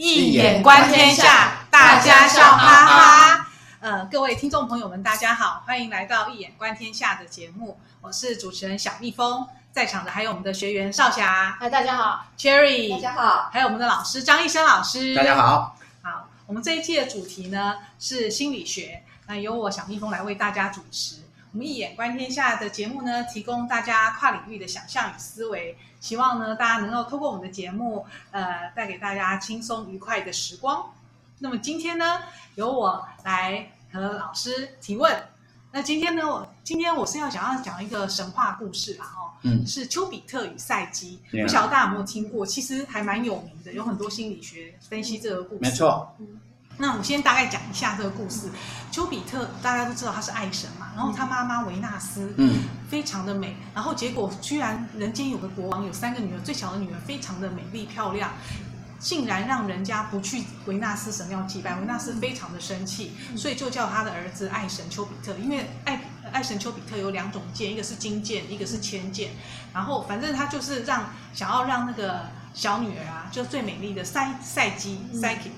易眼观天下，大家笑哈哈。呃，各位听众朋友们，大家好，欢迎来到一眼观天下的节目。我是主持人小蜜蜂，在场的还有我们的学员少霞，嗨，大家好；Cherry，大家好；还有我们的老师张医生老师，大家好。好，我们这一期的主题呢是心理学，那由我小蜜蜂来为大家主持。我们一眼观天下的节目呢，提供大家跨领域的想象与思维，希望呢大家能够透过我们的节目，呃，带给大家轻松愉快的时光。那么今天呢，由我来和老师提问。那今天呢，我今天我是要想要讲一个神话故事啦，哦，嗯，是丘比特与赛姬。不晓得大家有没有听过？其实还蛮有名的，有很多心理学分析这个故事。没错。嗯那我先大概讲一下这个故事。丘比特大家都知道他是爱神嘛，然后他妈妈维纳斯，嗯，非常的美，然后结果居然人间有个国王有三个女儿，最小的女儿非常的美丽漂亮，竟然让人家不去维纳斯神庙祭拜，维纳斯非常的生气，所以就叫他的儿子爱神丘比特，因为爱爱神丘比特有两种剑，一个是金剑，一个是铅剑，然后反正他就是让想要让那个小女儿啊，就最美丽的赛赛基赛姬。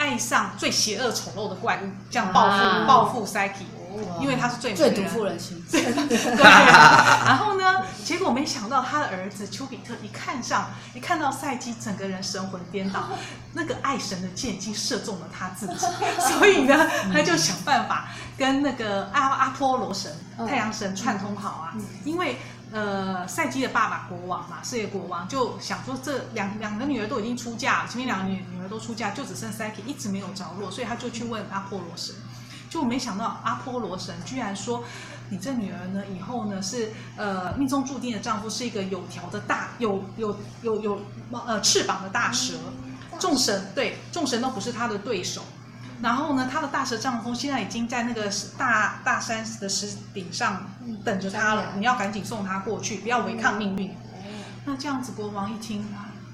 爱上最邪恶丑陋的怪物，这样报复、啊、报复 Psyche，因为他是最最毒妇人心。对，然后呢，结果没想到他的儿子丘比特一看上，一看到赛基，整个人神魂颠倒，那个爱神的箭已经射中了他自己，所以呢，他就想办法跟那个阿阿波罗神、太阳神串通好啊，因为。呃，赛姬的爸爸国王嘛，事业国王就想说，这两两个女儿都已经出嫁了，前面两个女女儿都出嫁，就只剩赛姬一直没有着落，所以他就去问阿波罗神，就没想到阿波罗神居然说，你这女儿呢，以后呢是呃命中注定的丈夫是一个有条的大有有有有呃翅膀的大蛇，众神对众神都不是他的对手。然后呢，他的大蛇丈夫现在已经在那个大大山的石顶上等着他了。你要赶紧送他过去，不要违抗命运。那这样子，国王一听，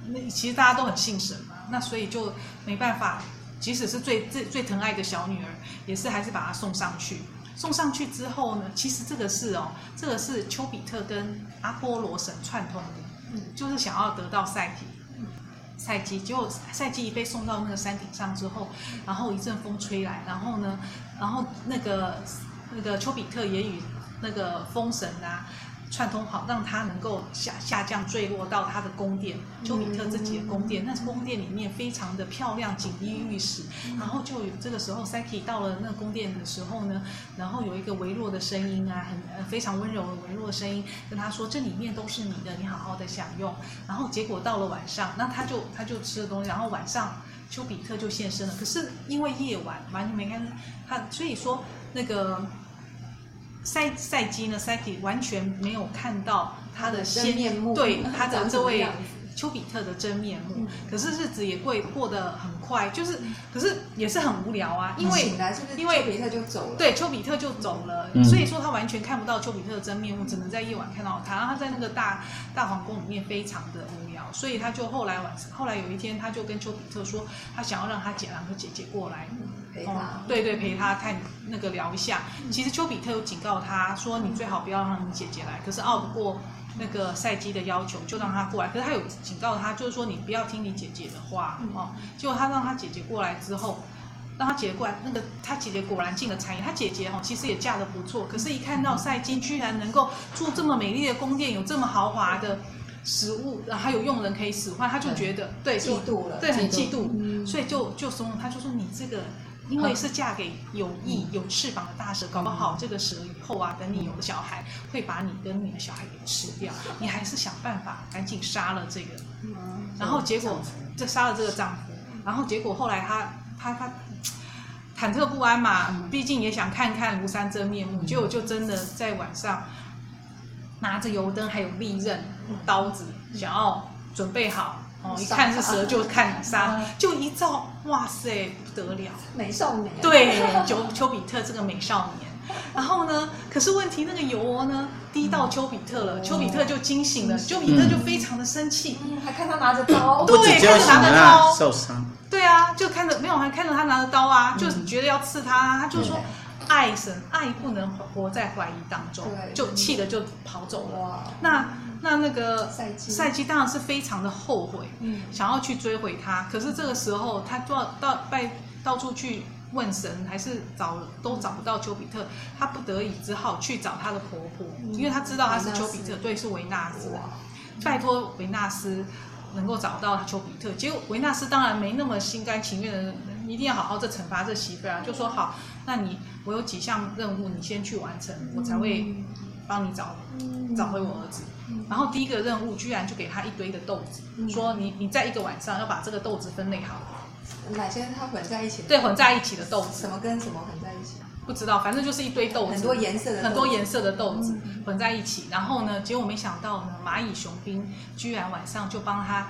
那其实大家都很信神嘛，那所以就没办法，即使是最最最疼爱的小女儿，也是还是把她送上去。送上去之后呢，其实这个是哦，这个是丘比特跟阿波罗神串通的，嗯就是想要得到赛姬。赛季，结果赛季一被送到那个山顶上之后，然后一阵风吹来，然后呢，然后那个那个丘比特也与那个风神啊。串通好，让他能够下下降坠落到他的宫殿，丘比特自己的宫殿。那宫殿里面非常的漂亮，锦衣玉食。然后就有这个时候，Psyche 到了那个宫殿的时候呢，然后有一个微弱的声音啊，很非常温柔的微弱的声音跟他说：“这里面都是你的，你好好的享用。”然后结果到了晚上，那他就他就吃了东西，然后晚上丘比特就现身了。可是因为夜晚完全没看他，所以说那个。赛赛季呢？赛姬完全没有看到他的先面目，对他的这位丘比特的真面目。嗯、可是日子也会过得很快，就是，可是也是很无聊啊。因为？因为丘比特就走了。对，丘比特就走了。嗯、所以说他完全看不到丘比特的真面目，只能在夜晚看到他。然后他在那个大大皇宫里面非常的无聊，所以他就后来晚上，后来有一天，他就跟丘比特说，他想要让他姐两个姐姐过来。陪他、哦，对对，陪他看那个聊一下。其实丘比特有警告他说：“你最好不要让你姐姐来。”可是拗不过那个赛姬的要求，就让他过来。可是他有警告他，就是说你不要听你姐姐的话哦。结果他让他姐姐过来之后，让他姐姐过来，那个他姐姐果然进了产业。他姐姐哈其实也嫁得不错，可是一看到赛姬居然能够住这么美丽的宫殿，有这么豪华的食物，然后还有佣人可以使唤，他就觉得对嫉妒了，对很嫉妒，所以就就怂恿他，就说你这个。因为是嫁给有翼有翅膀的大蛇，搞不好这个蛇以后啊，等你有了小孩，会把你跟你的小孩给吃掉。你还是想办法赶紧杀了这个，然后结果这杀了这个丈夫，然后结果后来他他他忐忑不安嘛，毕竟也想看看庐山真面目，结果就真的在晚上拿着油灯还有利刃刀子，想要准备好。哦，一看是蛇就看杀，就一照，哇塞，不得了，美少年。对，丘丘比特这个美少年。然后呢，可是问题那个油呢滴到丘比特了，丘比特就惊醒了，丘比特就非常的生气，还看他拿着刀，对，看着拿着刀受伤。对啊，就看着没有，还看着他拿着刀啊，就觉得要刺他，他就说。爱神爱不能活在怀疑当中，就气的就跑走了。哇，那那那个赛季赛姬当然是非常的后悔，嗯，想要去追回他。可是这个时候他到到拜到处去问神，还是找都找不到丘比特，他不得已只好去找他的婆婆，嗯因为他知道他是丘比特，对，是维纳斯哇，拜托维纳斯能够找到丘比特。结果维纳斯当然没那么心甘情愿的，一定要好好的惩罚这媳妇儿啊，就说好，那你我有几项任务，你先去完成，我才会帮你找找回我儿子。然后第一个任务居然就给他一堆的豆子，说你你在一个晚上要把这个豆子分类好，哪些它混在一起的？对，混在一起的豆子，什么跟什么混在一起？不知道，反正就是一堆豆子，很多颜色的，很多颜色的豆子混在一起。然后呢，结果没想到呢，蚂蚁雄兵居然晚上就帮他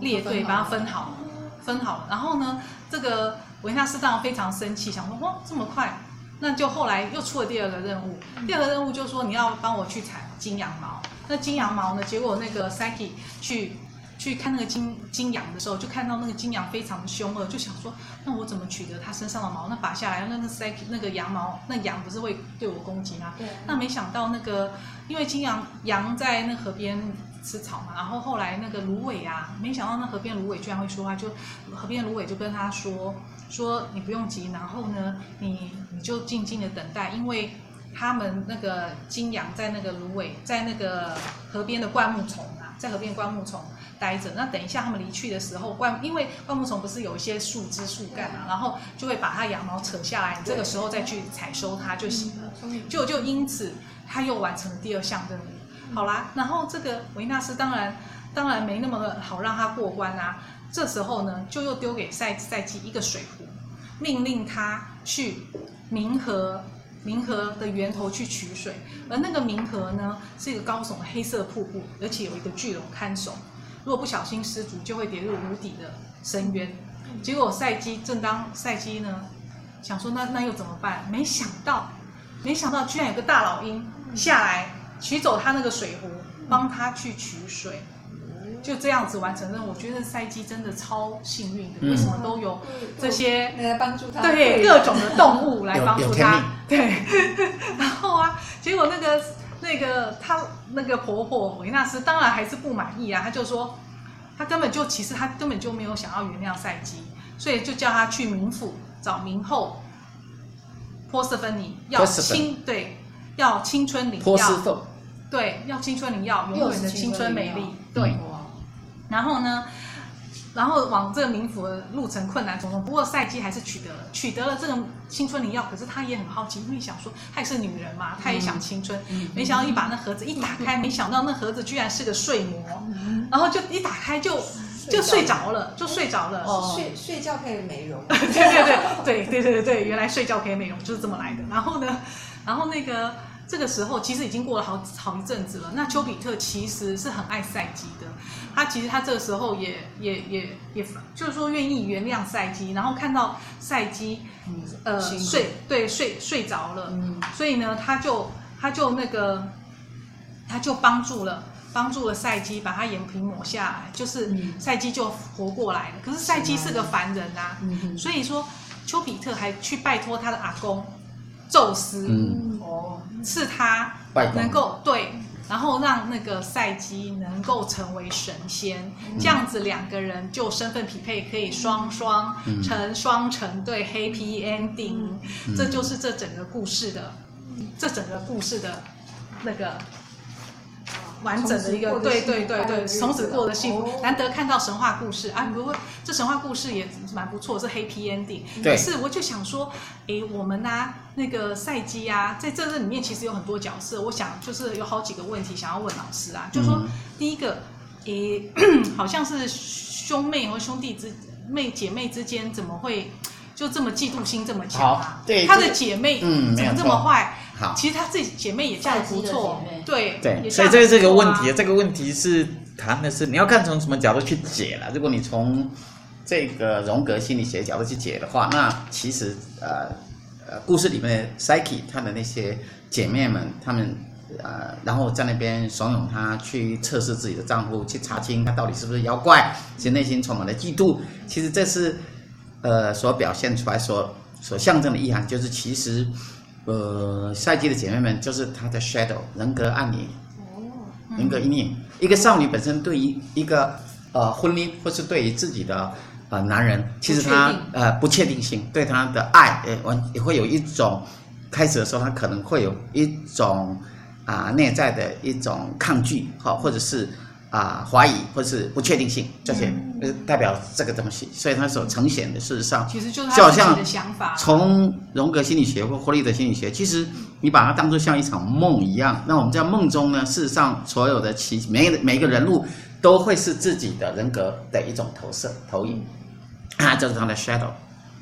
列队，把他分好，分好了。然后呢，这个维纳斯当然非常生气，想说哇这么快，那就后来又出了第二个任务。第二个任务就是说你要帮我去采金羊毛。那金羊毛呢？结果那个 Psyche 去去看那个金金羊的时候，就看到那个金羊非常的凶恶，就想说，那我怎么取得它身上的毛？那拔下来，那个 Psyche 那个羊毛，那羊不是会对我攻击吗？对。那没想到那个，因为金羊羊在那河边吃草嘛，然后后来那个芦苇啊，没想到那河边芦苇居然会说话，就河边芦苇就跟他说说你不用急，然后呢，你你就静静的等待，因为。他们那个金羊在那个芦苇，在那个河边的灌木丛啊，在河边灌木丛待着。那等一下他们离去的时候，灌因为灌木丛不是有一些树枝树干啊，然后就会把它羊毛扯下来，你这个时候再去采收它就行了。就就因此他又完成了第二项任务。好啦，然后这个维纳斯当然当然没那么好让他过关啊。这时候呢，就又丢给赛赛姬一个水壶，命令他去冥河。冥河的源头去取水，而那个冥河呢，是一个高耸的黑色瀑布，而且有一个巨龙看守。如果不小心失足，就会跌入无底的深渊。结果赛姬正当赛姬呢想说那那又怎么办？没想到，没想到居然有个大老鹰下来取走他那个水壶，帮他去取水。就这样子完成任务，我觉得赛姬真的超幸运的。为什么都有这些来帮助他？对，各种的动物来帮助他。对，然后啊，结果那个那个他那个婆婆维纳斯当然还是不满意啊，她就说她根本就其实她根本就没有想要原谅赛姬，所以就叫他去冥府找冥后波瑟芬妮要青对要青春灵药，对要青春灵药，永远的青春美丽，对。然后呢，然后往这个冥府的路程困难重重，不过赛姬还是取得了，取得了这个青春灵药。可是她也很好奇，因为想说她也是女人嘛，她也想青春。嗯、没想到一把那盒子一打开，嗯、没想到那盒子居然是个睡魔，嗯、然后就一打开就就睡着了，就睡着了。哦、睡睡觉可以美容。对对对对对对对对，原来睡觉可以美容就是这么来的。然后呢，然后那个。这个时候其实已经过了好好一阵子了。那丘比特其实是很爱赛姬的，他其实他这个时候也也也也，就是说愿意原谅赛姬，然后看到赛姬呃睡对睡睡着了，嗯、所以呢他就他就那个他就帮助了帮助了赛姬把他眼皮抹下来，就是赛姬就活过来了。可是赛姬是个凡人啊，嗯、所以说丘比特还去拜托他的阿公。宙斯，哦、嗯，赐他能够对，然后让那个赛基能够成为神仙，嗯、这样子两个人就身份匹配，可以双双成双成对，Happy Ending，嗯、这就是这整个故事的，嗯、这整个故事的那个。完整的一个，对对对对，从此过得幸福。难得看到神话故事啊！不过这神话故事也蛮不错，是 Happy Ending。可是我就想说，诶，我们呢，那个赛姬啊，在这里面其实有很多角色。我想就是有好几个问题想要问老师啊，就是说第一个，诶，好像是兄妹和兄弟之妹姐妹之间怎么会就这么嫉妒心这么强啊？对，他的姐妹嗯怎么这么坏？好，其实她自己姐妹也嫁的不错，对对，所以这这个问题，这个问题是谈的是你要看从什么角度去解了。如果你从这个荣格心理学角度去解的话，那其实呃呃，故事里面的 Psyche 她的那些姐妹们，她们呃，然后在那边怂恿她去测试自己的丈夫，去查清他到底是不是妖怪，其实内心充满了嫉妒。其实这是呃所表现出来说。所象征的意涵，就是其实，呃，赛季的姐妹们就是她的 shadow 人格暗影，哦，人格阴影。一个少女本身对于一个呃婚姻，或是对于自己的呃男人，其实她呃不确定性，对她的爱，呃，完也会有一种开始的时候，她可能会有一种啊、呃、内在的一种抗拒，哈，或者是。啊，怀疑或是不确定性，这些呃代表这个东西，所以它所呈现的事实上，其实就是他自己的想法。从荣格心理学或弗洛伊德心理学，其实你把它当作像一场梦一样。那我们在梦中呢，事实上所有的其每每一个人物都会是自己的人格的一种投射投影，啊，这、就是他的 shadow。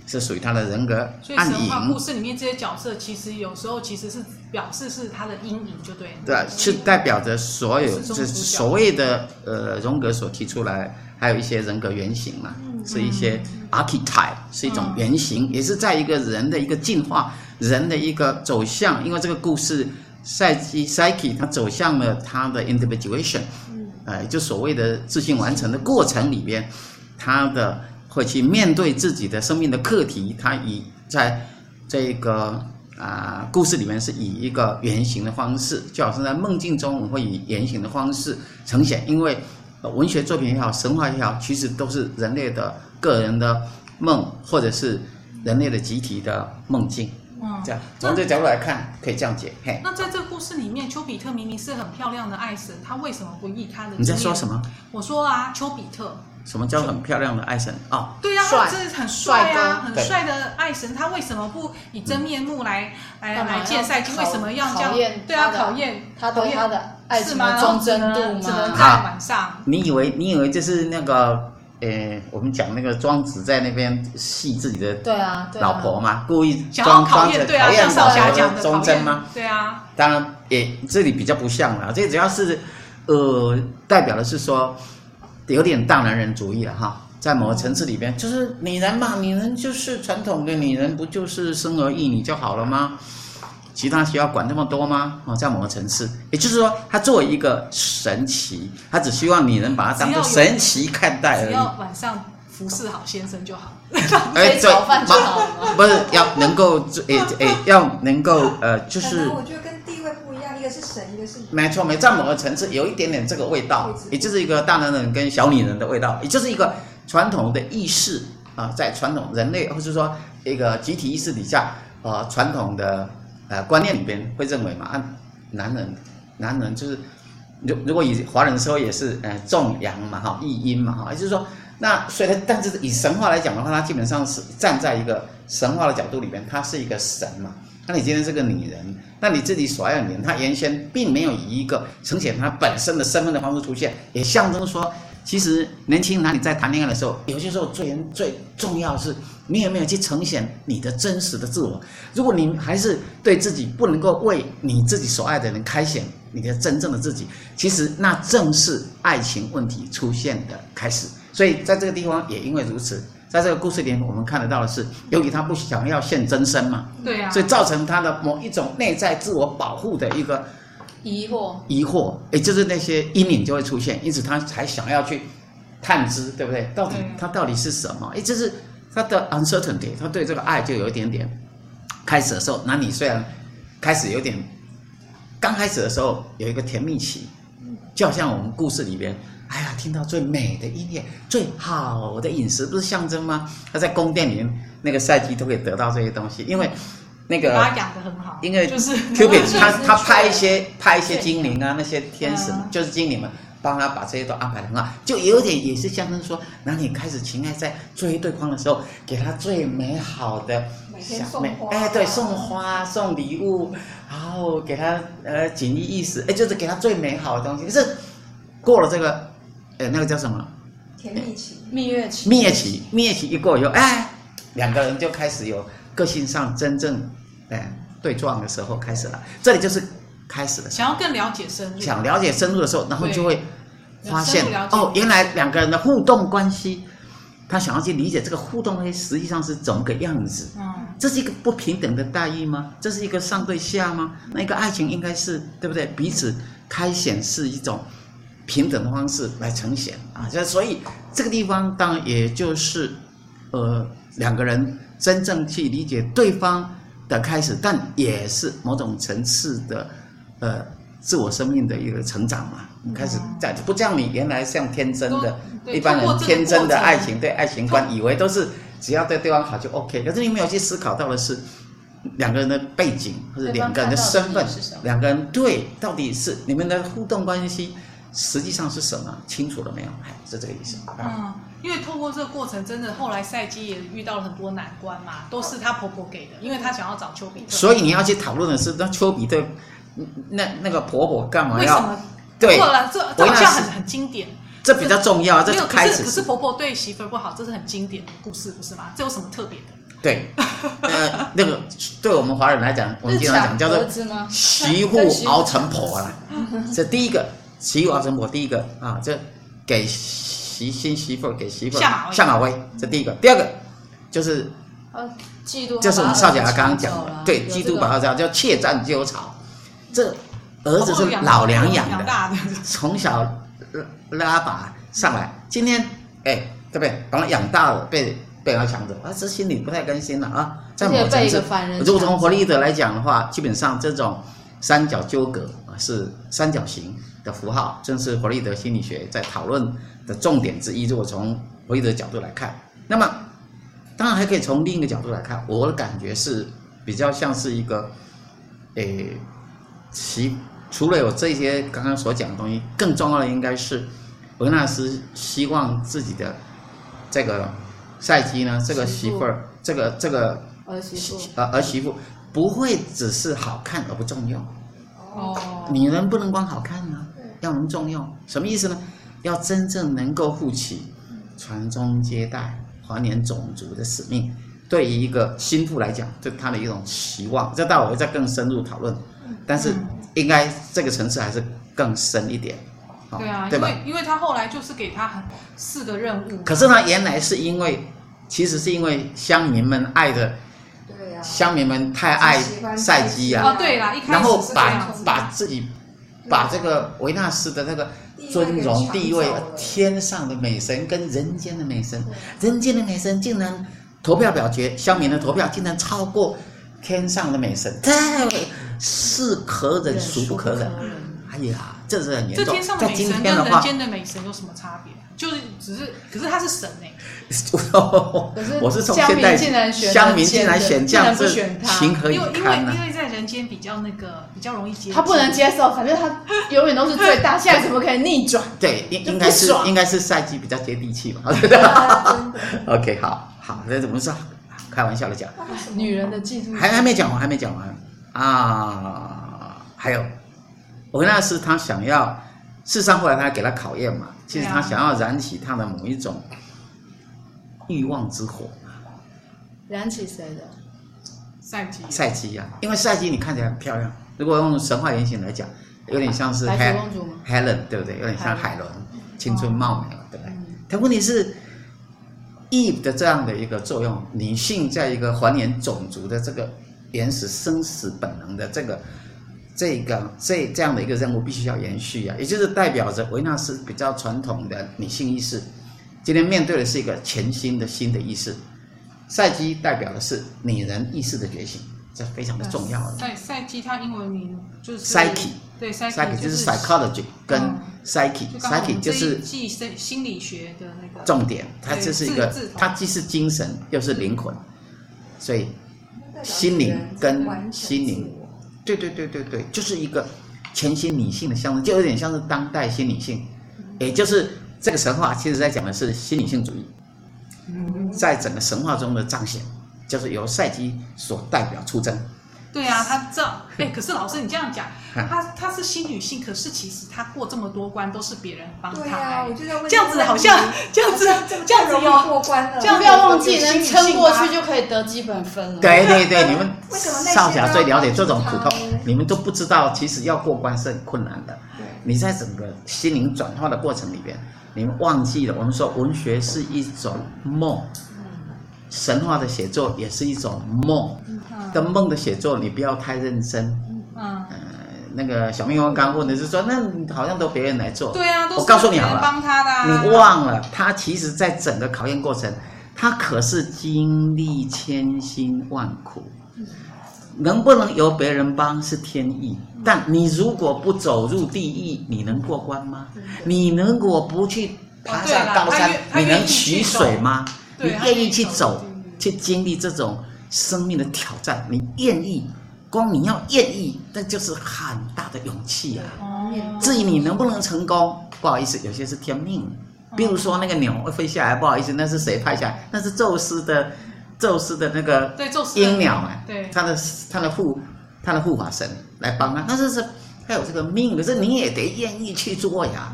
是属于他的人格暗影。所以神话故事里面这些角色，其实有时候其实是表示是他的阴影，就对。对，是代表着所有，就是所谓的呃荣格所提出来，还有一些人格原型嘛，嗯、是一些 archetype，是一种原型，嗯、也是在一个人的一个进化，人的一个走向。因为这个故事赛姬 psyche，它走向了他的 individuation，嗯，呃，就所谓的自信完成的过程里边，他的。会去面对自己的生命的课题，他以在这个啊、呃、故事里面是以一个原型的方式，就好像在梦境中，我们会以原型的方式呈现。因为文学作品也好，神话也好，其实都是人类的个人的梦，或者是人类的集体的梦境。嗯，这样从这个角度来看，可以这样解。嘿，那在这个故事里面，丘比特明明是很漂亮的爱神，他为什么不以他的？你在说什么？我说啊，丘比特。什么叫很漂亮的爱神啊？对呀，他这是很帅啊，很帅的爱神，他为什么不以真面目来来来见赛金？为什么要这样？对啊，考验他对他的爱情的忠贞度只能在晚上。你以为你以为这是那个呃，我们讲那个庄子在那边戏自己的对啊老婆吗？故意装装着考验少侠讲的忠贞吗？对啊，当然也这里比较不像了，这只要是呃代表的是说。有点大男人主义了哈，在某个层次里边，就是女人嘛，女人就是传统的女人，不就是生儿育女就好了吗？其他需要管那么多吗？哦，在某个层次，也就是说，他作为一个神奇，他只希望女人把他当做神奇看待而已。只要晚上服侍好先生就好，哎，做饭就好了，不是要能够，哎哎，要能够呃，就是。是神，一个是没错，没在某个层次有一点点这个味道，也就是一个大男人跟小女人的味道，也就是一个传统的意识啊，在传统人类或者说一个集体意识底下，呃，传统的呃观念里边会认为嘛，男人，男人就是如如果以华人说也是呃重阳嘛哈，抑阴嘛哈，也就是说，那所以他但是以神话来讲的话，他基本上是站在一个神话的角度里边，他是一个神嘛。那你今天是个女人，那你自己所爱的女人，她原先并没有以一个呈现她本身的身份的方式出现，也象征说，其实年轻男女在谈恋爱的时候，有些时候最最重要的是，你有没有去呈现你的真实的自我？如果你还是对自己不能够为你自己所爱的人开显你的真正的自己，其实那正是爱情问题出现的开始。所以在这个地方也因为如此。在这个故事里，我们看得到的是，由于他不想要现真身嘛，对呀、啊，所以造成他的某一种内在自我保护的一个疑惑，疑惑，也就是那些阴影就会出现，因此他才想要去探知，对不对？到底他到底是什么？也就是他的 uncertainty，他对这个爱就有一点点。开始的时候，那你虽然开始有点，刚开始的时候有一个甜蜜期，就好像我们故事里边。哎呀，听到最美的音乐，最好的饮食，不是象征吗？他在宫殿里面，那个赛季都可以得到这些东西，因为那个他养得很好，因为就是 Cupid 他他拍一些拍一些精灵啊，那些天使就是精灵们帮他把这些都安排得很好，就有点也是象征说，那你开始情爱在追对方的时候，给他最美好的小妹，哎，对，送花送礼物，然后给他呃锦衣玉食，哎，就是给他最美好的东西，可是过了这个。哎，那个叫什么？甜蜜期、蜜月期、蜜月期、蜜月期一过以后，哎，两个人就开始有个性上真正哎对撞的时候开始了。这里就是开始了。想要更了解深入，想了解深入的时候，然后就会发现哦，原来两个人的互动关系，他想要去理解这个互动关系实际上是怎么个样子。嗯，这是一个不平等的待遇吗？这是一个上对下吗？那一个爱情应该是对不对？彼此开显是一种。平等的方式来呈现啊，这所以这个地方当然也就是，呃，两个人真正去理解对方的开始，但也是某种层次的呃自我生命的一个成长嘛。开始在不像你原来像天真的一般人天真的爱情对爱情观，以为都是只要对对方好就 OK，可是你没有去思考到的是。两个人的背景或者两个人的身份，两个人对到底是你们的互动关系，实际上是什么？清楚了没有？哎，是这个意思。嗯，因为透过这个过程，真的后来赛季也遇到了很多难关嘛，都是她婆婆给的，因为她想要找丘比特。所以你要去讨论的是，那丘比特，那那个婆婆干嘛要？为什么？对，这这好像很很经典。这比较重要，这是开始。可是婆婆对媳妇不好，这是很经典的故事，不是吗？这有什么特别的？对，呃，那个对我们华人来讲，我们经常讲叫做媳妇熬成婆啊。这第一个媳妇熬成婆，第一个啊，这给媳新媳妇给媳妇下马威，这第一个。第二个就是嫉妒，就是我们少侠刚刚讲的，对，嫉妒把他这样叫怯战纠巢。这儿子是老娘养的，从小拉拔上来，今天哎，对不对？把他养大了，被。被他抢走，啊，这心里不太甘心了啊！在某层次，如果从活力者来讲的话，基本上这种三角纠葛啊，是三角形的符号，正是弗洛伊德心理学在讨论的重点之一。如果从弗洛伊德角度来看，那么当然还可以从另一个角度来看，我的感觉是比较像是一个，诶，其除了有这些刚刚所讲的东西，更重要的应该是维纳斯希望自己的这个。赛姬呢？这个媳妇儿，这个这个儿媳妇，呃儿媳妇不会只是好看而不重要。哦，女人不能光好看呢，要能重用。什么意思呢？要真正能够负起传宗接代、繁衍种族的使命。对于一个心腹来讲，这他的一种期望。这待会我会再更深入讨论。但是应该这个层次还是更深一点。对啊，对？因为因为他后来就是给他很四个任务。可是他原来是因为，其实是因为乡民们爱的，对啊，乡民们太爱赛姬啊。哦，对啦，一开始然后把把自己，把这个维纳斯的那个尊荣地位，天上的美神跟人间的美神，人间的美神竟然投票表决，乡民的投票竟然超过天上的美神，太是可忍孰不可忍？哎呀！这是很严重。在今天上的美神跟人间的美神有什么差别？就是只是，可是他是神哎。我是从现在乡民竟然选这样子，情何以堪呢？因为因为因为在人间比较那个比较容易接受，他不能接受，反正他永远都是最大，现在怎么可以逆转？对，应应该是应该是赛季比较接地气吧。OK，好好，那怎么说？开玩笑的讲，女人的嫉妒，还还没讲完，还没讲完啊，还有。维纳斯他想要，事实上后来他给他考验嘛，其实他想要燃起他的某一种欲望之火。燃起谁的？赛基。赛基呀，因为赛基你看起来很漂亮，如果用神话原型来讲，有点像是海公主吗？Helen 对不对？有点像海伦，青春貌美，对不对？但问题是，Eve 的这样的一个作用，女性在一个还原种族的这个原始生死本能的这个。这个这这样的一个任务必须要延续啊，也就是代表着维纳斯比较传统的女性意识，今天面对的是一个全新的新的意识，赛基代表的是女人意识的觉醒，这非常的重要。赛赛基它英文名就是 psyche，对 psyche 就是 psychology 跟 psyche，psyche 就是即心心理学的那个重点，它就是一个它既是精神又是灵魂，所以心灵跟心灵。对对对对对，就是一个全新女性的象征，就有点像是当代新女性，也就是这个神话，其实在讲的是新女性主义，在整个神话中的彰显，就是由赛姬所代表出征。对啊，他这哎，可是老师你这样讲，他他是新女性，可是其实他过这么多关都是别人帮他。对啊，我就在问 这样子好像这样子这样子容易过关了。这样不要忘记，能撑过去就可以得基本分了。对对对，你们少侠最了解这种苦痛，你们都不知道，其实要过关是很困难的。你在整个心灵转化的过程里边，你们忘记了，我们说文学是一种梦。神话的写作也是一种梦，跟梦的写作你不要太认真。嗯，呃、那个小蜜蜂刚问的是说，那好像都别人来做。对啊，都我告诉你好了，帮他的、啊。你忘了，他其实在整个考验过程，他他可是经历千辛万苦，能不能由别人帮是天意。但你如果不走入地狱，你能过关吗？你如果不去爬上高山，你能取水吗？你愿意去走，去经历这种生命的挑战，你愿意？光你要愿意，那就是很大的勇气啊。至于你能不能成功，不好意思，有些是天命。比如说那个鸟会飞下来，不好意思，那是谁派下来？那是宙斯的，宙斯的那个鹰鸟啊，对，他的他的护他的护法神来帮他，那是是他有这个命，可是你也得愿意去做呀。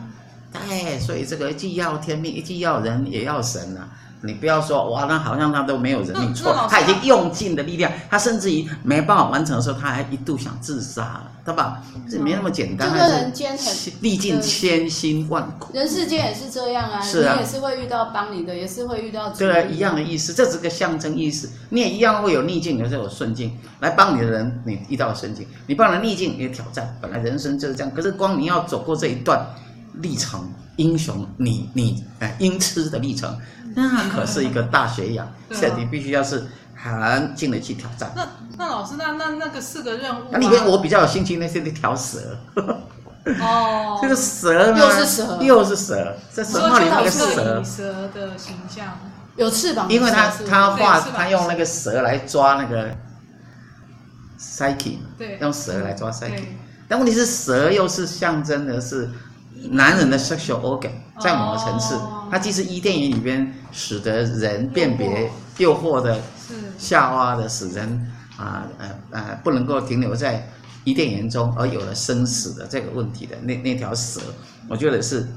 哎，所以这个既要天命，既要人，也要神啊。你不要说哇，那好像他都没有人命错，他已经用尽的力量，他甚至于没办法完成的时候，他还一度想自杀了，对吧？这没那么简单，这个人间很历尽千辛万苦，人世间也是这样啊，是啊，你也是会遇到帮你的，也是会遇到对啊，一样的意思，这是个象征意思。你也一样会有逆境，有时候有顺境，来帮你的人，你遇到了顺境，你帮了逆境，也挑战。本来人生就是这样，可是光你要走过这一段历程，英雄，你你哎，英痴的历程。那可是一个大学养，所以你必须要是很经得去挑战。那那老师，那那那个四个任务，那里面我比较有兴趣那些那条蛇。哦，这 个蛇呢？又是蛇，又是蛇，在神话里那个蛇。蛇的形象有翅膀，因为他他画他用那个蛇来抓那个 Psyche，对，用蛇来抓 Psyche。但问题是蛇又是象征的是男人的 sexual organ，在某个层次。它既是伊甸园里边使得人辨别诱惑的夏娃的使人啊呃呃不能够停留在伊甸园中而有了生死的这个问题的那那条蛇，我觉得是，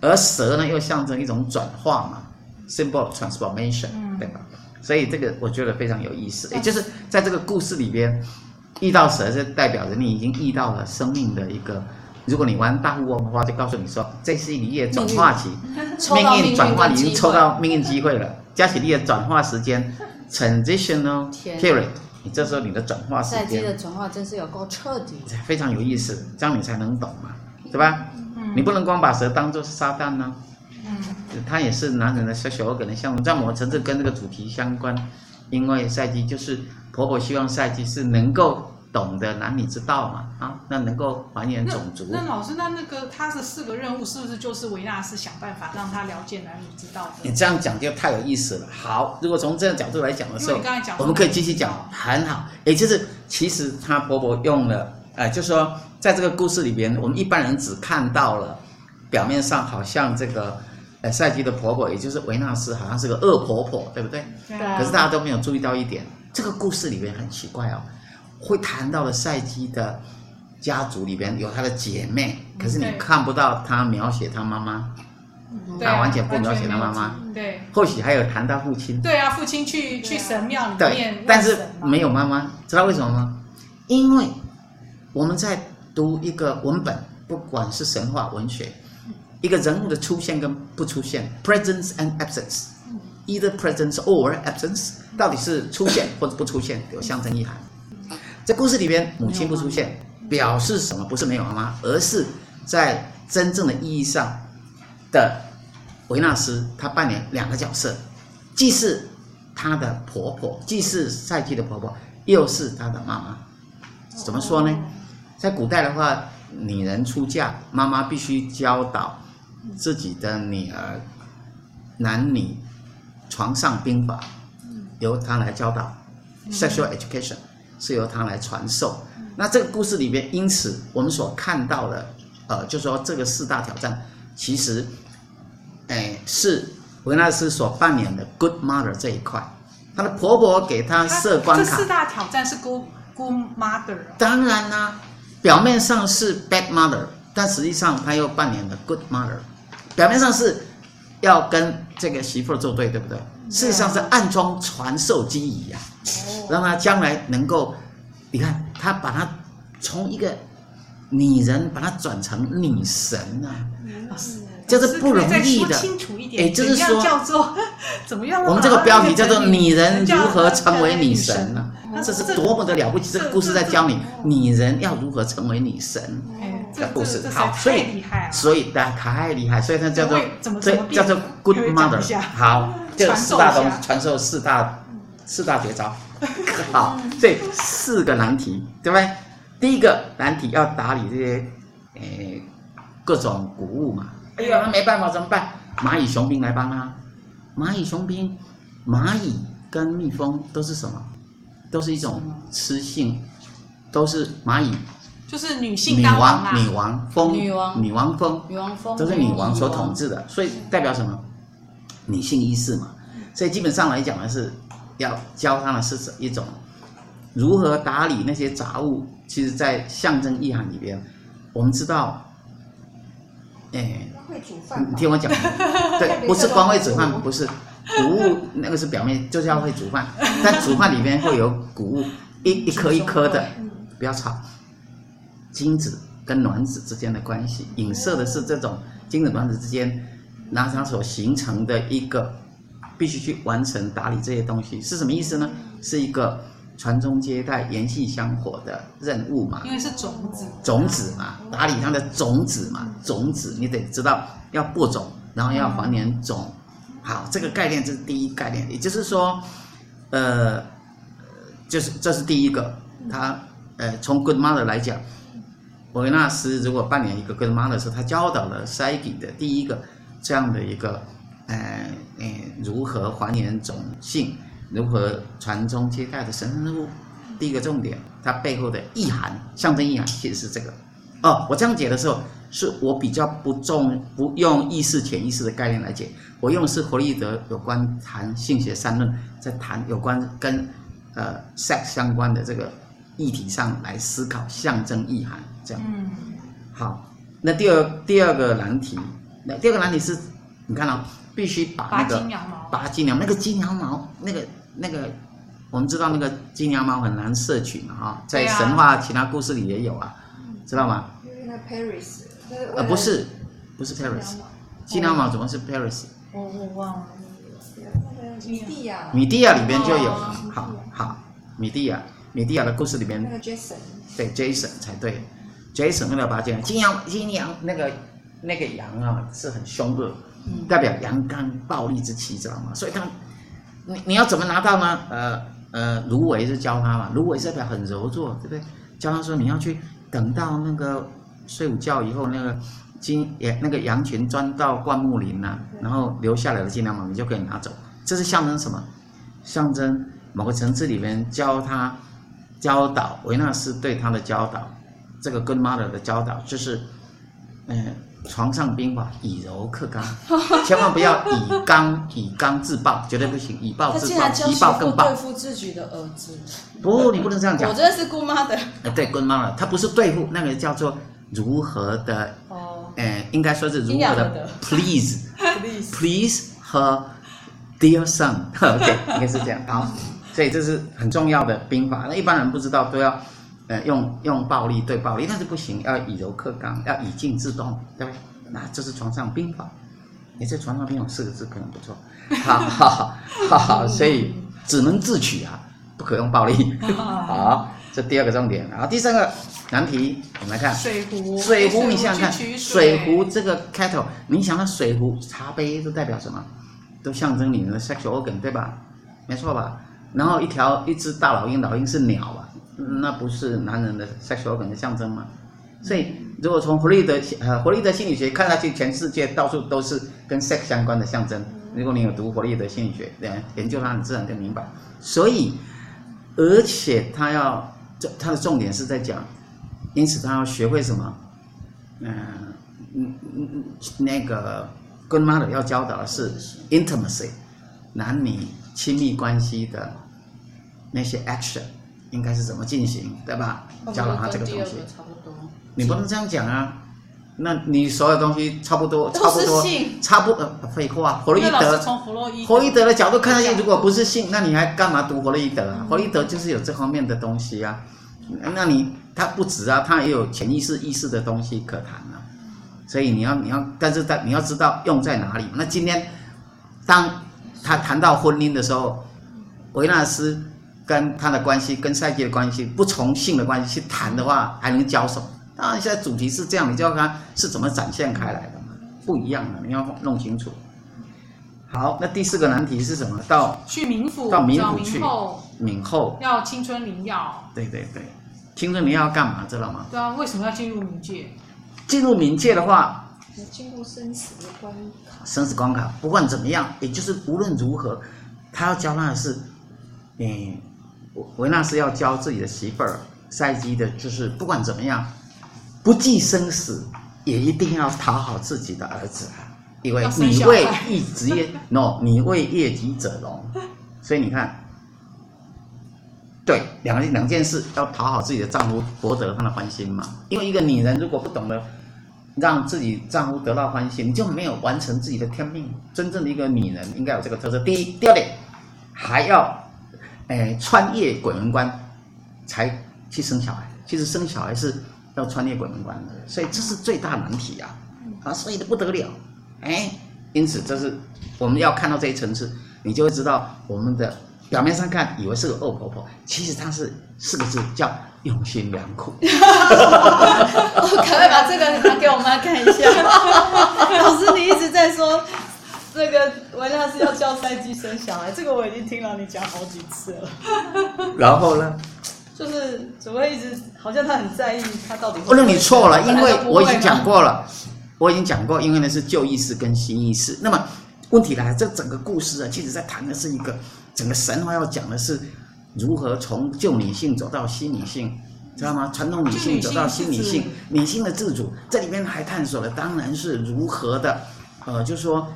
而蛇呢又象征一种转化嘛，symbol transformation，对吧？所以这个我觉得非常有意思，也就是在这个故事里边遇到蛇，是代表着你已经遇到了生命的一个。如果你玩大富翁的话，就告诉你说，这是你的转化期，命运转化，你已经抽到命运机会了。加起你的转化时间，transitional period，你这时候你的转化时间，赛季的转化真是有够彻底，非常有意思，这样你才能懂嘛，对吧？你不能光把蛇当做是撒旦呢，嗯，它也是男人的小小可能象征，在某个层次跟这个主题相关，因为赛季就是婆婆希望赛季是能够。懂得男女之道嘛，啊，那能够还原种族。那，那老师，那那个他的四个任务是不是就是维纳斯想办法让他了解男女之道的？你这样讲就太有意思了。好，如果从这个角度来讲的时候，我们可以继续讲，很好。也就是其实他婆婆用了，呃，就是说在这个故事里边，我们一般人只看到了表面上好像这个呃赛姬的婆婆，也就是维纳斯，好像是个恶婆婆，对不对？对。可是大家都没有注意到一点，这个故事里面很奇怪哦。会谈到了赛基的家族里边有他的姐妹，可是你看不到他描写他妈妈，他完全不描写他妈妈。对，或许还有谈到父亲。对啊，父亲去去神庙里面，对，但是没有妈妈，知道为什么吗？因为我们在读一个文本，不管是神话文学，一个人物的出现跟不出现，presence and absence，either presence or absence，到底是出现或者不出现，有象征意涵。在故事里边，母亲不出现，表示什么？不是没有妈妈，而是在真正的意义上的维纳斯，她扮演两个角色，既是她的婆婆，既是赛季的婆婆，又是她的妈妈。怎么说呢？在古代的话，女人出嫁，妈妈必须教导自己的女儿男女床上兵法，由她来教导 sexual education。是由他来传授。那这个故事里边，因此我们所看到的，呃，就是说这个四大挑战，其实，哎，是维纳斯所扮演的 good mother 这一块。她的婆婆给她设关卡。这四大挑战是 good good mother。当然啦、啊，表面上是 bad mother，但实际上她又扮演了 good mother。表面上是要跟这个媳妇做对，对不对？事实上是暗中传授机宜呀、啊，让他将来能够，你看他把他从一个女人把他转成女神啊，这是不容易的。哎，就是说叫做怎么样？我们这个标题叫做“女人如何成为女神”呢？这是多么的了不起！这个故事在教你女人要如何成为女神。的故事好，所以所以大家太厉害，所以它叫做这叫做 good mother。好，这四大东一下传授四大四大绝招。好，这四个难题，对不对？第一个难题要打理这些诶各种谷物嘛。哎呀，那没办法怎么办？蚂蚁雄兵来帮他。蚂蚁雄兵，蚂蚁跟蜜蜂都是什么？都是一种雌性，都是蚂蚁。就是女性女王王、女王风、女王女王风，女王蜂都是女王所统治的，所以代表什么？女性意识嘛。所以基本上来讲呢，是要教他们是一种如何打理那些杂物。其实，在象征意涵里边，我们知道，哎，会煮饭你听我讲，对，不是光会煮饭，不是谷物那个是表面，就是要会煮饭。但煮饭里面会有谷物，一一颗一颗的，不要吵。精子跟卵子之间的关系，影射的是这种精子卵子之间，那它所形成的一个必须去完成打理这些东西，是什么意思呢？是一个传宗接代、延续香火的任务嘛？因为是种子，种子嘛，打理它的种子嘛，种子你得知道要播种，然后要还原种。好，这个概念这是第一概念，也就是说，呃，就是这是第一个，它呃从 Good Mother 来讲。维纳斯如果扮演一个 good mother 的时候，他教导了赛姬的第一个这样的一个，呃，呃，如何还原种姓，如何传宗接代的神圣任务。第一个重点，它背后的意涵、象征意涵其实是这个。哦，我这样解的时候，是我比较不重不用意识潜意识的概念来解，我用的是弗洛伊德有关谈性学三论，在谈有关跟呃 sex 相关的这个议题上来思考象征意涵。这样，嗯，好，那第二第二个难题，那第二个难题是，你看啊，必须把那个拔金羊毛，那个金羊毛，那个那个，我们知道那个金羊毛很难摄取嘛，哈，在神话其他故事里也有啊，知道吗？那 Paris，呃，不是，不是 Paris，金羊毛怎么是 Paris？我我忘了，米蒂亚，米蒂亚里边就有，好好，米蒂亚，米蒂亚的故事里边，那个 Jason，对 Jason 才对。Jason 那个拔金羊，金羊金羊那个那个羊啊是很凶恶，代表阳刚暴力之气，知道吗？所以他，你你要怎么拿到呢？呃呃，芦苇是教他嘛，芦苇是代表很柔弱，对不对？教他说你要去等到那个睡午觉以后，那个金也那个羊群钻到灌木林呐、啊，然后留下来的金羊毛你就可以拿走，这是象征什么？象征某个层次里面教他教导维纳斯对他的教导。这个 Good Mother 的教导就是，嗯、呃，床上兵法以柔克刚，千万不要以刚以刚自暴，绝对不行，以暴制暴，以暴更暴。对付自己的儿子，不，你不能这样讲。我这是 Good Mother。呃，对，Good Mother，他不是对付，那个叫做如何的，哦，呃，应该说是如何的，的，please，please 和 dear son，OK，应该是这样。好，所以这是很重要的兵法，那一般人不知道都要。呃，用用暴力对暴力，那是不行，要以柔克刚，要以静制动，对不对？那这是床上兵法。你这床上兵法四个字可能不错，好好好好，所以只能自取啊，不可用暴力。好，这第二个重点。然后第三个难题，我们来看水壶。水壶，你想想看，水，水壶这个 kettle，你想到水壶、茶杯都代表什么？都象征你的 sexual organ，对吧？没错吧？然后一条一只大老鹰，老鹰是鸟吧？那不是男人的 sexual organ 的象征吗？所以，如果从弗洛伊德呃弗洛伊德心理学看下去，全世界到处都是跟 sex 相关的象征。如果你有读弗洛伊德心理学，对，研究它，你自然就明白。所以，而且他要这他的重点是在讲，因此他要学会什么？嗯嗯嗯，那个 Good Mother 要教导的是 intimacy，男女亲密关系的那些 action。应该是怎么进行，对吧？教了他这个东西。你不能这样讲啊！那你所有东西差不多，差不多，差不多。废话，弗洛伊德，弗洛伊德的角度看下去，如果不是性，那你还干嘛读弗洛伊德啊？弗洛伊德就是有这方面的东西啊。那你他不止啊，他也有潜意识、意识的东西可谈啊。所以你要，你要，但是他你要知道用在哪里。那今天，当他谈到婚姻的时候，维纳斯。跟他的关系，跟赛季的关系，不从性的关系去谈的话，还能交手，当然现在主题是这样，你就要看是怎么展现开来的嘛，不一样的，你要弄清楚。好，那第四个难题是什么？到去冥府，到冥府去，冥后，后要青春灵药。对对对，青春灵药要干嘛？知道吗？对啊，为什么要进入冥界？进入冥界的话，经过生死的关卡。生死关卡，不管怎么样，也就是无论如何，他要教他的是，嗯，维纳斯要教自己的媳妇儿赛姬的，就是不管怎么样，不计生死，也一定要讨好自己的儿子。因为你为一职业，no，你为业绩者荣，所以你看，对，两两件事要讨好自己的丈夫，博得他的欢心嘛。因为一个女人如果不懂得让自己丈夫得到欢心，你就没有完成自己的天命。真正的一个女人应该有这个特色。第一，第二点，还要，哎，穿越鬼门关才去生小孩。其实生小孩是要穿越鬼门关的，所以这是最大难题啊，啊，所以的不得了。哎，因此这是我们要看到这一层次，你就会知道我们的表面上看以为是个恶婆婆，其实她是四个字叫用心良苦。我赶快把这个拿给我妈看一下。老师，你一直在说那个维纳斯要教赛姬生小孩，这个我已经听了你讲好几次了。然后呢？就是只会一直好像他很在意他到底。不是你错了，因为我已经讲过了。我已经讲过，因为呢是旧意识跟新意识。那么问题来了，这整个故事啊，其实在谈的是一个整个神话要讲的是如何从旧女性走到新女性，知道吗？传统女性走到新女性，女性的自主。这里面还探索了，当然是如何的，呃，就是说，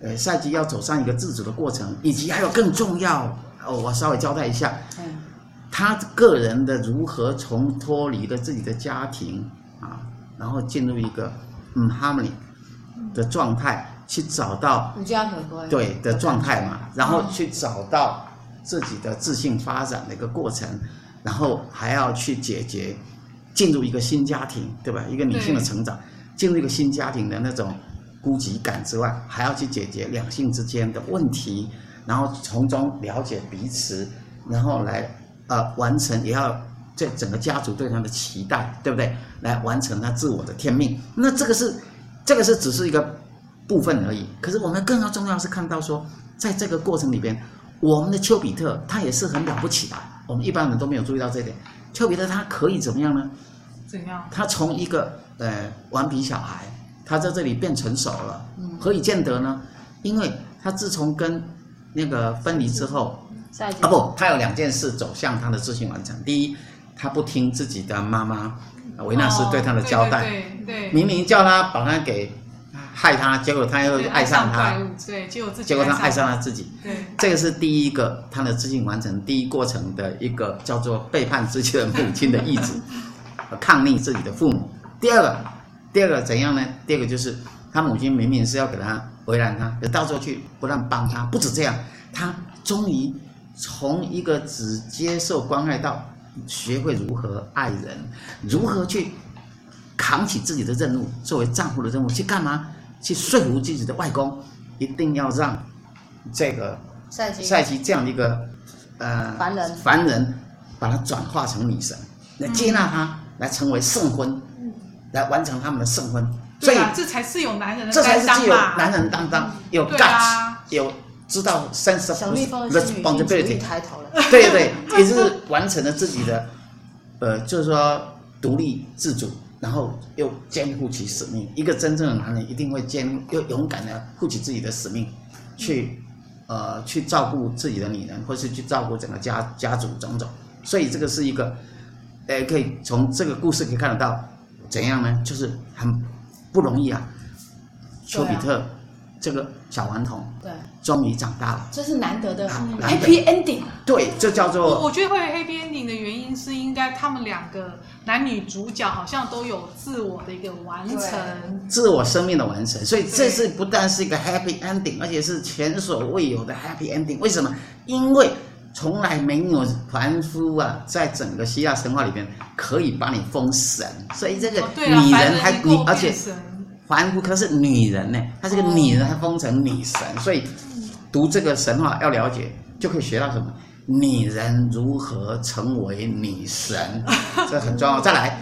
呃，赛季要走上一个自主的过程，以及还有更重要，哦，我稍微交代一下，他个人的如何从脱离了自己的家庭啊，然后进入一个。嗯，harmony 的状态去找到对的状态嘛，然后去找到自己的自信发展的一个过程，然后还要去解决进入一个新家庭，对吧？一个女性的成长，进入一个新家庭的那种孤寂感之外，还要去解决两性之间的问题，然后从中了解彼此，然后来呃完成也要。这整个家族对他的期待，对不对？来完成他自我的天命。那这个是，这个是只是一个部分而已。可是我们更要重要是看到说，在这个过程里边，我们的丘比特他也是很了不起的。我们一般人都没有注意到这点。丘比特他可以怎么样呢？怎样？他从一个呃顽皮小孩，他在这里变成熟了。何以见得呢？因为他自从跟那个分离之后，啊不，他有两件事走向他的自信完成。第一。他不听自己的妈妈维纳斯对他的交代，哦、对对明明叫他把他给害他，结果他又爱上他，对，结果自己结果他爱上他自己，对，这个是第一个他的自信完成第一过程的一个叫做背叛自己的母亲的意志，抗逆自己的父母。第二个，第二个怎样呢？第二个就是他母亲明明是要给他为难他，可到时候去不让帮他，不止这样，他终于从一个只接受关爱到。学会如何爱人，如何去扛起自己的任务，作为丈夫的任务去干嘛？去说服自己的外公，一定要让这个赛姬赛姬这样的一个呃凡人凡人，把他转化成女神，来接纳他，嗯、来成为圣婚，嗯、来完成他们的圣婚。所以这才是有男人的这才是具有男人担当，有 guts，、啊、有。知道 sense of responsibility，对对，也是完成了自己的，呃，就是说独立自主，然后又肩负起使命。一个真正的男人一定会肩又勇敢的负起自己的使命，去呃去照顾自己的女人，或是去照顾整个家家族种种。所以这个是一个，呃，可以从这个故事可以看得到，怎样呢？就是很不容易啊，丘比特。这个小顽童对，终于长大了，这是难得的 happy ending。对，这叫做我，我觉得会有 happy ending 的原因是应该他们两个男女主角好像都有自我的一个完成，自我生命的完成，所以这是不但是一个 happy ending，而且是前所未有的 happy ending。为什么？因为从来没有凡夫啊，在整个希腊神话里边可以把你封神，所以这个女人还你，而且。凡夫可是女人呢，她是个女人，还封成女神，所以读这个神话要了解，就可以学到什么？女人如何成为女神，这很重要。再来，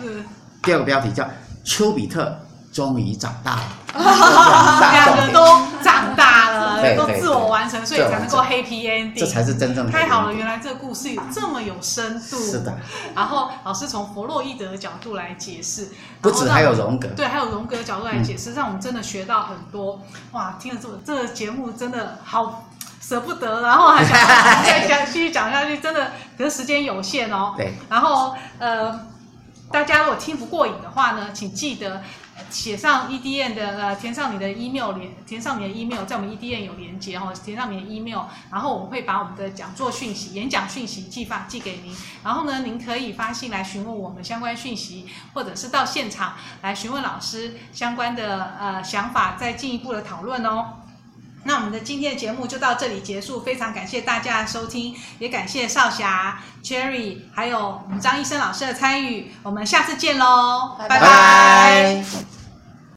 第二个标题叫丘比特终于长大了，两个都长大了，都自我完成，所以才能够 happy ending。这才是真正的太好了，原来这个故事有这么有深度。是的。然后老师从弗洛伊德的角度来解释，不止还有荣格，对，还有荣格的角度来解释，嗯、让我们真的学到很多。哇，听了这么这个节目真的好舍不得，然后还想再讲继续讲下去，真的可是时间有限哦。对。然后呃，大家如果听不过瘾的话呢，请记得。写上 EDN 的呃，填上你的 email 连，填上你的 email，在我们 EDN 有连接哦，填上你的 email，然后我们会把我们的讲座讯息、演讲讯息寄发寄给您，然后呢，您可以发信来询问我们相关讯息，或者是到现场来询问老师相关的呃想法，再进一步的讨论哦。那我们的今天的节目就到这里结束，非常感谢大家的收听，也感谢少侠、Cherry 还有我们张医生老师的参与，我们下次见喽，拜拜。拜拜。